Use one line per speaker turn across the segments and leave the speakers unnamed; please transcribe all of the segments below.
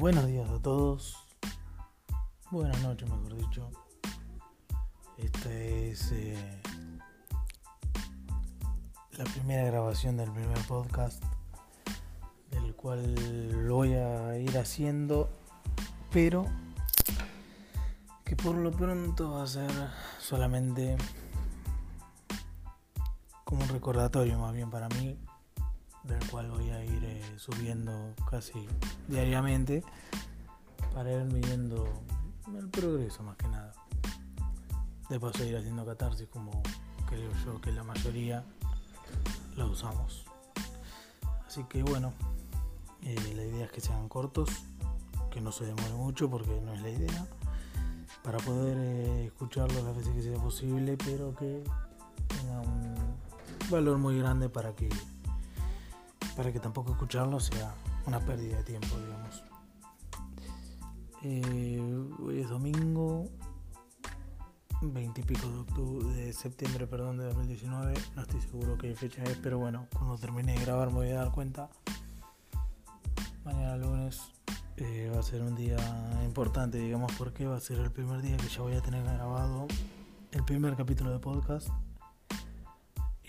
Buenos días a todos. Buenas noches, mejor dicho. Esta es eh, la primera grabación del primer podcast, del cual lo voy a ir haciendo, pero que por lo pronto va a ser solamente como un recordatorio más bien para mí del cual voy a ir eh, subiendo casi diariamente para ir midiendo el progreso más que nada. De paso ir haciendo catarsis como creo yo que la mayoría lo usamos. Así que bueno, eh, la idea es que sean cortos, que no se demore mucho porque no es la idea, para poder eh, escucharlo las veces que sea posible, pero que tenga un valor muy grande para que para que tampoco escucharlo sea una pérdida de tiempo, digamos. Eh, hoy es domingo 20 y pico de, octubre, de septiembre perdón, de 2019. No estoy seguro qué fecha es, pero bueno, cuando termine de grabar me voy a dar cuenta. Mañana lunes eh, va a ser un día importante, digamos, porque va a ser el primer día que ya voy a tener grabado el primer capítulo de podcast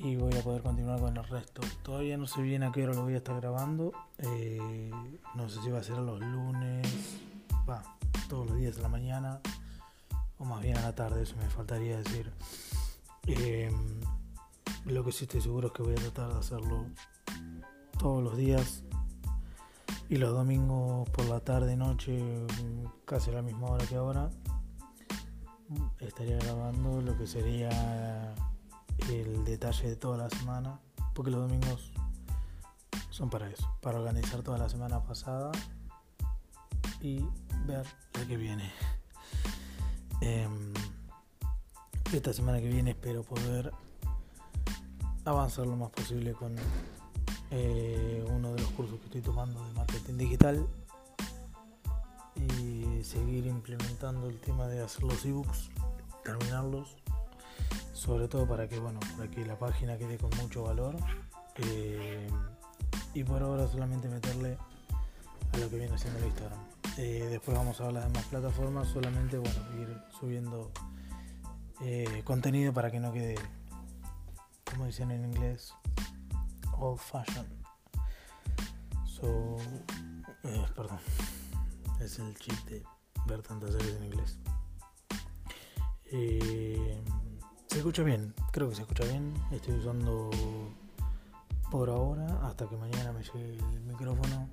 y voy a poder continuar con el resto. Todavía no sé bien a qué hora lo voy a estar grabando. Eh, no sé si va a ser los lunes, va, todos los días de la mañana o más bien a la tarde, eso me faltaría decir. Eh, lo que sí estoy seguro es que voy a tratar de hacerlo todos los días y los domingos por la tarde, noche, casi a la misma hora que ahora. Estaría grabando lo que sería el detalle de toda la semana, porque los domingos son para eso, para organizar toda la semana pasada y ver la que viene. Em, esta semana que viene espero poder avanzar lo más posible con eh, uno de los cursos que estoy tomando de marketing digital y seguir implementando el tema de hacer los ebooks, terminarlos sobre todo para que bueno para que la página quede con mucho valor eh, y por ahora solamente meterle a lo que viene siendo el Instagram. Eh, después vamos a ver las demás plataformas solamente bueno ir subiendo eh, contenido para que no quede como dicen en inglés old fashion so perdón es el chiste ver tantas series en inglés se escucha bien, creo que se escucha bien. Estoy usando por ahora, hasta que mañana me llegue el micrófono.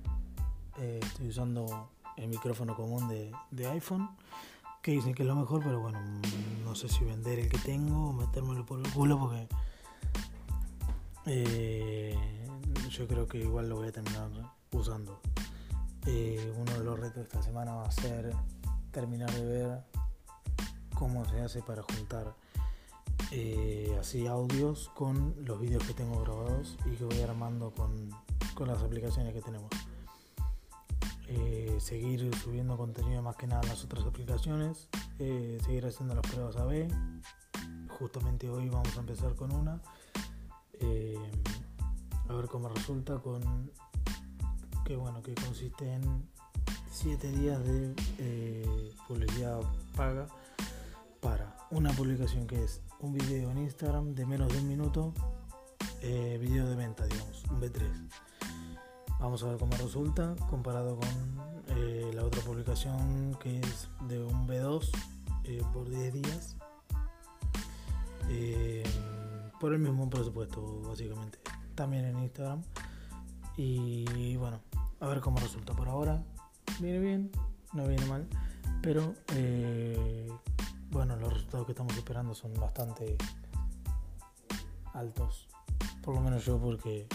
Eh, estoy usando el micrófono común de, iPhone, que dicen que es lo mejor, pero bueno, no sé si vender el que tengo o metérmelo por el culo porque eh, yo creo que igual lo voy a terminar usando. Eh, uno de los retos de esta semana va a ser terminar de ver cómo se hace para juntar eh, así audios con los vídeos que tengo grabados y que voy armando con, las aplicaciones que tenemos. Eh, seguir subiendo contenido más que nada en las otras aplicaciones, eh, seguir haciendo las pruebas AB. Justamente hoy vamos a empezar con una. a ver cómo resulta con que bueno que consiste en 7 días de publicidad paga para una publicación que es un video en Instagram de menos de un minuto, eh, video de venta, digamos, un B3. Vamos a ver cómo resulta comparado con eh, la otra publicación que es de un B2 eh, por 10 días. por el mismo presupuesto, básicamente. También en Instagram. Y bueno, a ver cómo resulta por ahora. Viene bien, no viene mal. Pero bueno, los resultados que estamos esperando son bastante altos. Por lo menos yo porque...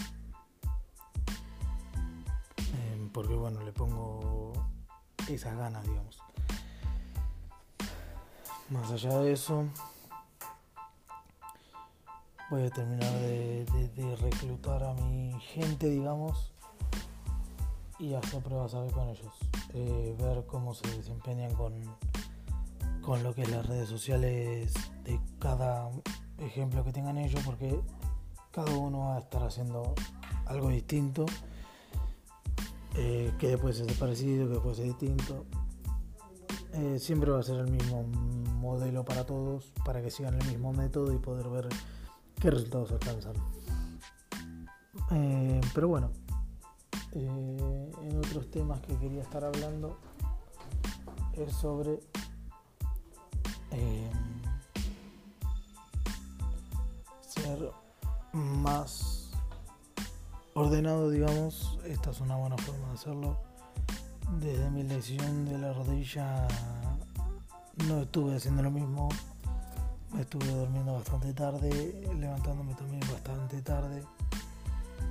Em, porque bueno, le pongo esas ganas, digamos. Más allá de eso, voy a terminar de, reclutar a mi gente, digamos, y hacer pruebas a ver con ellos. Eh, ver cómo se desempeñan con con lo que es las redes sociales de cada ejemplo que tengan ellos, porque cada uno va a estar haciendo algo distinto eh, que después es parecido, que después es distinto. Eh, siempre va a ser el mismo modelo para todos, para que sigan el mismo método y poder ver qué resultados alcanzan. Eh, pero bueno, en otros temas que quería estar hablando es sobre ser más ordenado, digamos, esta es una buena forma de hacerlo. Desde mi lesión de la rodilla no estuve haciendo lo mismo. Estuve durmiendo bastante tarde, levantándome también bastante tarde,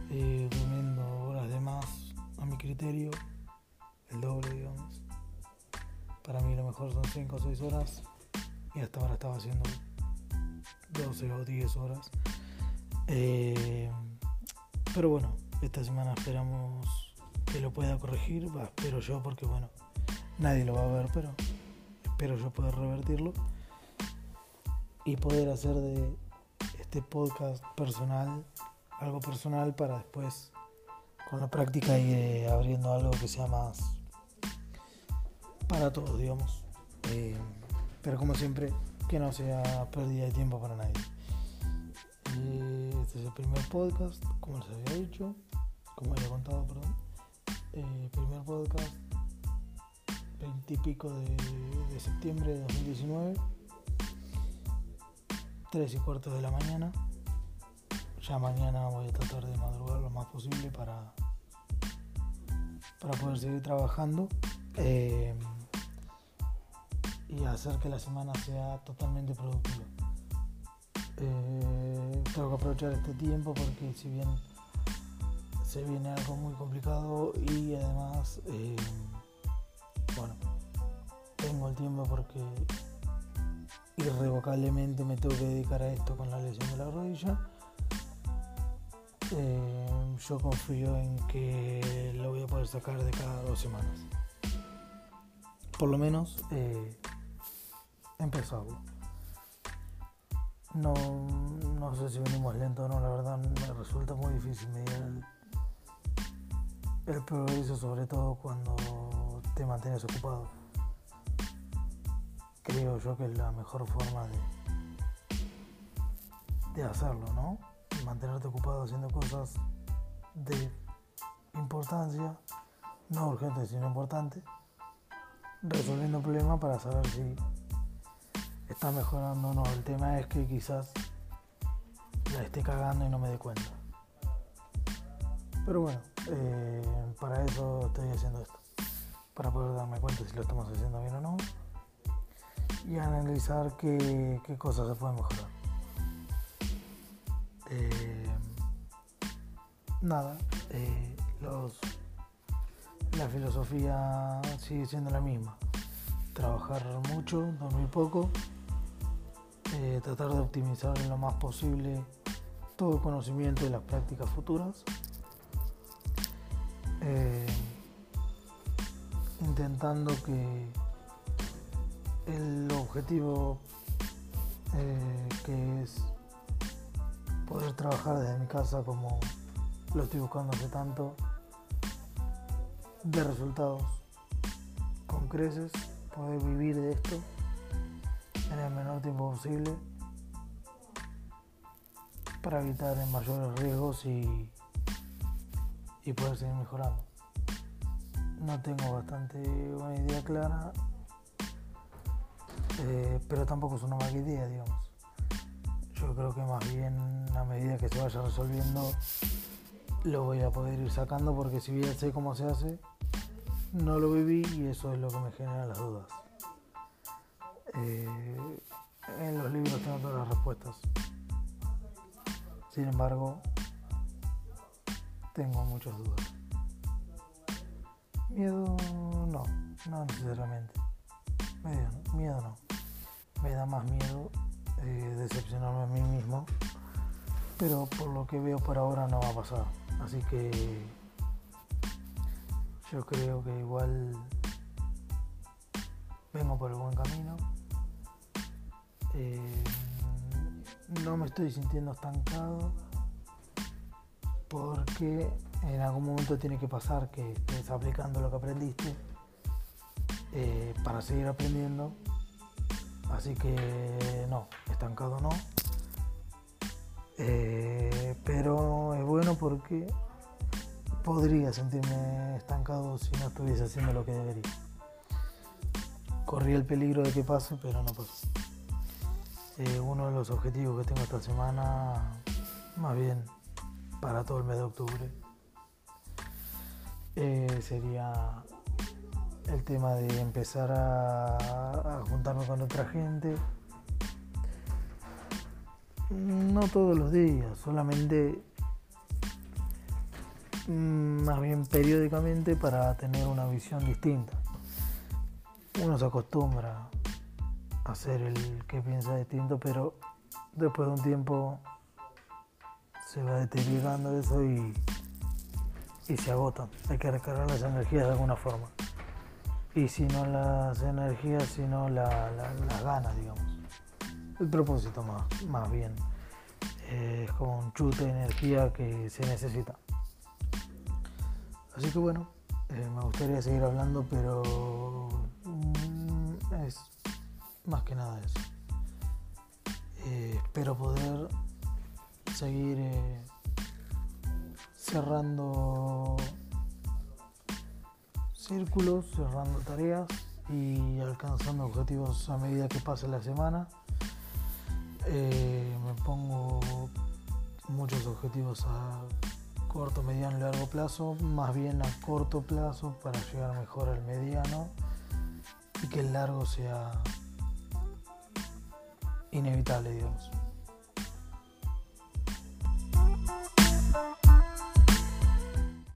durmiendo horas de más a mi criterio, el doble, digamos. Para mí lo mejor son 5 o 6 horas y hasta ahora estaba haciendo 12 o 10 horas. Eh, pero bueno, esta semana esperamos que lo pueda corregir, espero yo porque bueno, nadie lo va a ver, pero espero yo poder revertirlo y poder hacer de este podcast personal algo personal para después con la práctica ir abriendo algo que sea más para todos, digamos. Eh, pero como siempre, que no sea pérdida de tiempo para nadie. Este es el primer podcast, como les había dicho, como había contado, perdón. Eh, primer podcast, 20 y pico de, septiembre de 2019, 3 y cuarto de la mañana. Ya mañana voy a tratar de madrugar lo más posible para, para poder seguir trabajando eh, y hacer que la semana sea totalmente productiva. Eh, tengo que aprovechar este tiempo porque si bien se viene algo muy complicado y además, eh, bueno, tengo el tiempo porque irrevocablemente me tengo que dedicar a esto con la lesión de la rodilla. Eh, yo confío en que lo voy a poder sacar de cada dos semanas. Por lo menos empezarlo. No, no sé si venimos lento o no, la verdad me resulta muy difícil medir el, progreso, sobre todo cuando te mantienes ocupado. Creo yo que es la mejor forma de, de hacerlo, ¿no? Mantenerte ocupado haciendo cosas de importancia, no urgentes sino importantes, resolviendo problemas para saber si está mejorando o no. El tema es que quizás la esté cagando y no me dé cuenta. Pero bueno, eh, para eso estoy haciendo esto. Para poder darme cuenta si lo estamos haciendo bien o no. Y analizar qué, cosas se pueden mejorar. Eh, nada, eh, los, la filosofía sigue siendo la misma. Trabajar mucho, dormir poco eh, tratar de optimizar lo más posible todo conocimiento y las prácticas futuras. Eh, intentando que el objetivo eh, que es poder trabajar desde mi casa como lo estoy buscando hace tanto de resultados con creces poder vivir de esto en el menor tiempo posible para evitar mayores riesgos y, y poder seguir mejorando. No tengo bastante una idea clara, eh, pero tampoco es una mala idea, digamos. Yo creo que más bien a medida que se vaya resolviendo lo voy a poder ir sacando porque si bien sé cómo se hace, no lo viví y eso es lo que me genera las dudas. Eh, en los libros tengo todas las respuestas. Sin embargo, tengo muchas dudas. Miedo no, no necesariamente. Miedo, no. Me da más miedo eh, decepcionarme a mí mismo. Pero por lo que veo por ahora no va a pasar. Así que yo creo que igual vengo por el buen camino. Eh, no me estoy sintiendo estancado porque en algún momento tiene que pasar que estés aplicando lo que aprendiste eh, para seguir aprendiendo. Así que no, estancado no. Eh, pero es bueno porque podría sentirme estancado si no estuviese haciendo lo que debería. Corrí el peligro de que pase, pero no pasó. Eh, uno de los objetivos que tengo esta semana, más bien para todo el mes de octubre, eh, sería el tema de empezar a, juntarme con otra gente. No todos los días, solamente mm, más bien periódicamente para tener una visión distinta. Uno se acostumbra a ser el que piensa distinto, pero después de un tiempo se va deteriorando eso y y se agotan. Hay que recargar las energías de alguna forma. Y si no las energías, sino la, las ganas, digamos. El propósito más, más bien. es como un chute de energía que se necesita. Así que bueno, eh, me gustaría seguir hablando, pero mm, es más que nada eso. Eh, espero poder seguir eh, cerrando círculos, cerrando tareas y alcanzando objetivos a medida que pase la semana. Eh, me pongo muchos objetivos a corto, mediano y largo plazo, más bien a corto plazo para llegar mejor al mediano y que el largo sea inevitable, digamos.